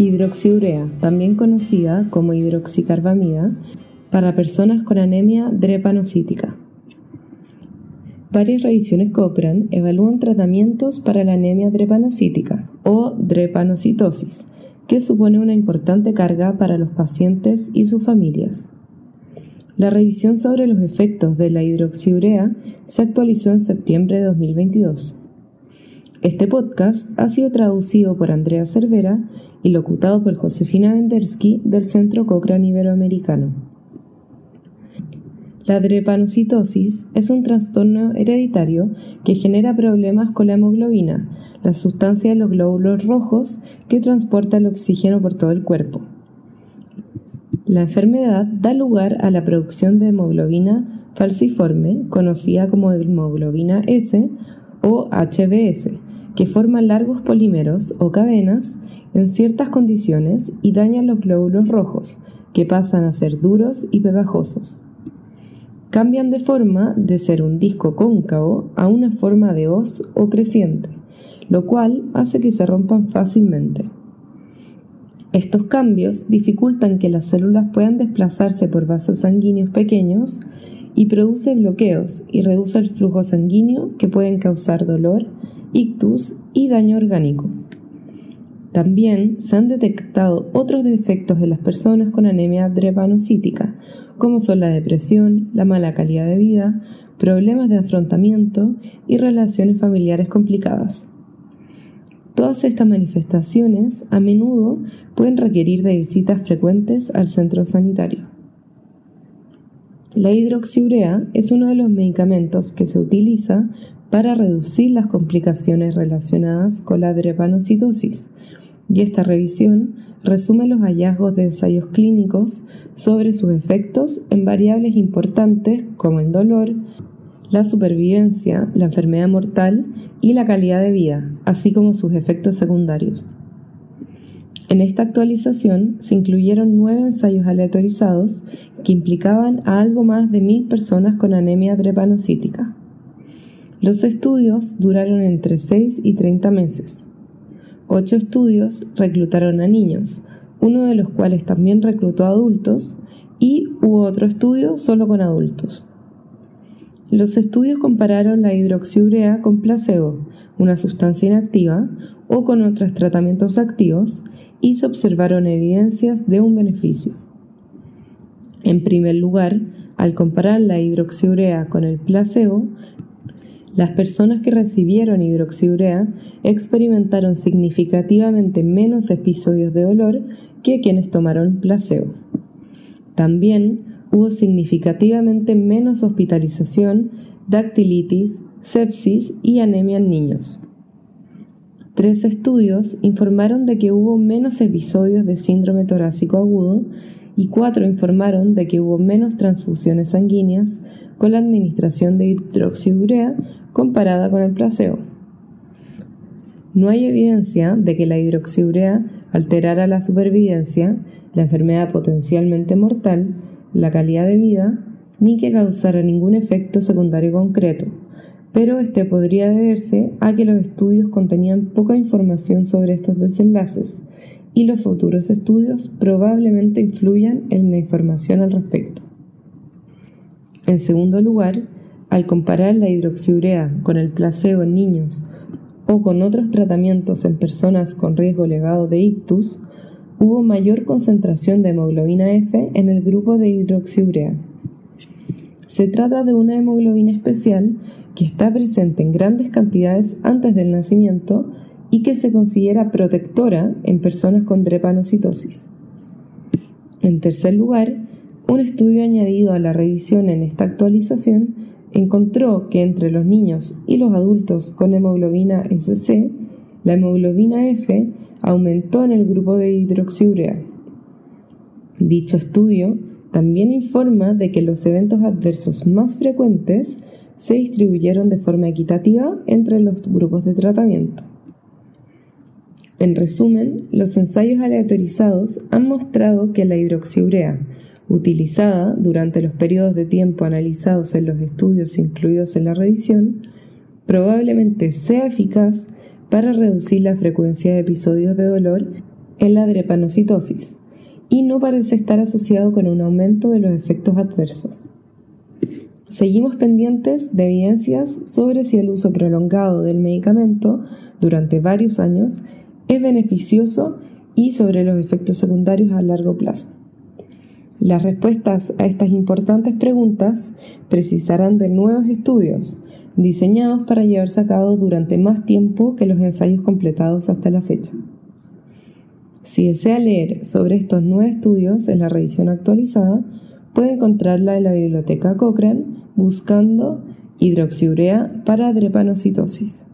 Hidroxiurea, también conocida como hidroxicarbamida, para personas con anemia drepanocítica. Varias revisiones Cochrane evalúan tratamientos para la anemia drepanocítica o drepanocitosis, que supone una importante carga para los pacientes y sus familias. La revisión sobre los efectos de la hidroxiurea se actualizó en septiembre de 2022. Este podcast ha sido traducido por Andrea Cervera y locutado por Josefina Vendersky del Centro Cochrane Iberoamericano. La drepanocitosis es un trastorno hereditario que genera problemas con la hemoglobina, la sustancia de los glóbulos rojos que transporta el oxígeno por todo el cuerpo. La enfermedad da lugar a la producción de hemoglobina falciforme, conocida como hemoglobina S o HBS, que forma largos polímeros o cadenas en ciertas condiciones y dañan los glóbulos rojos, que pasan a ser duros y pegajosos. Cambian de forma de ser un disco cóncavo a una forma de hoz o creciente, lo cual hace que se rompan fácilmente. Estos cambios dificultan que las células puedan desplazarse por vasos sanguíneos pequeños y produce bloqueos y reduce el flujo sanguíneo que pueden causar dolor, ictus y daño orgánico. También se han detectado otros defectos en las personas con anemia drepanocítica, como son la depresión, la mala calidad de vida, problemas de afrontamiento y relaciones familiares complicadas. Todas estas manifestaciones a menudo pueden requerir de visitas frecuentes al centro sanitario. La hidroxiurea es uno de los medicamentos que se utiliza para reducir las complicaciones relacionadas con la drepanocitosis, y esta revisión resume los hallazgos de ensayos clínicos sobre sus efectos en variables importantes como el dolor, la supervivencia, la enfermedad mortal y la calidad de vida, así como sus efectos secundarios. En esta actualización se incluyeron nueve ensayos aleatorizados que implicaban a algo más de mil personas con anemia drepanocítica. Los estudios duraron entre 6 y 30 meses. Ocho estudios reclutaron a niños, uno de los cuales también reclutó a adultos, y hubo otro estudio solo con adultos. Los estudios compararon la hidroxiurea con placebo, una sustancia inactiva, o con otros tratamientos activos, y se observaron evidencias de un beneficio. En primer lugar, al comparar la hidroxiurea con el placebo, las personas que recibieron hidroxiurea experimentaron significativamente menos episodios de dolor que quienes tomaron placebo. También hubo significativamente menos hospitalización, dactilitis, sepsis y anemia en niños. Tres estudios informaron de que hubo menos episodios de síndrome torácico agudo y cuatro informaron de que hubo menos transfusiones sanguíneas con la administración de hidroxiurea comparada con el placebo. No hay evidencia de que la hidroxiurea alterara la supervivencia, la enfermedad potencialmente mortal, la calidad de vida, ni que causara ningún efecto secundario concreto, pero este podría deberse a que los estudios contenían poca información sobre estos desenlaces y los futuros estudios probablemente influyan en la información al respecto. En segundo lugar, al comparar la hidroxiurea con el placebo en niños o con otros tratamientos en personas con riesgo elevado de ictus, hubo mayor concentración de hemoglobina F en el grupo de hidroxiurea. Se trata de una hemoglobina especial que está presente en grandes cantidades antes del nacimiento y que se considera protectora en personas con drepanocitosis. En tercer lugar, un estudio añadido a la revisión en esta actualización encontró que entre los niños y los adultos con hemoglobina SC, la hemoglobina F aumentó en el grupo de hidroxiurea. Dicho estudio también informa de que los eventos adversos más frecuentes se distribuyeron de forma equitativa entre los grupos de tratamiento. En resumen, los ensayos aleatorizados han mostrado que la hidroxiurea, utilizada durante los periodos de tiempo analizados en los estudios incluidos en la revisión, probablemente sea eficaz para reducir la frecuencia de episodios de dolor en la drepanocitosis y no parece estar asociado con un aumento de los efectos adversos. Seguimos pendientes de evidencias sobre si el uso prolongado del medicamento durante varios años es beneficioso y sobre los efectos secundarios a largo plazo. Las respuestas a estas importantes preguntas precisarán de nuevos estudios diseñados para llevarse a cabo durante más tiempo que los ensayos completados hasta la fecha. Si desea leer sobre estos nuevos estudios en la revisión actualizada, puede encontrarla en la biblioteca Cochrane buscando hidroxiurea para drepanocitosis.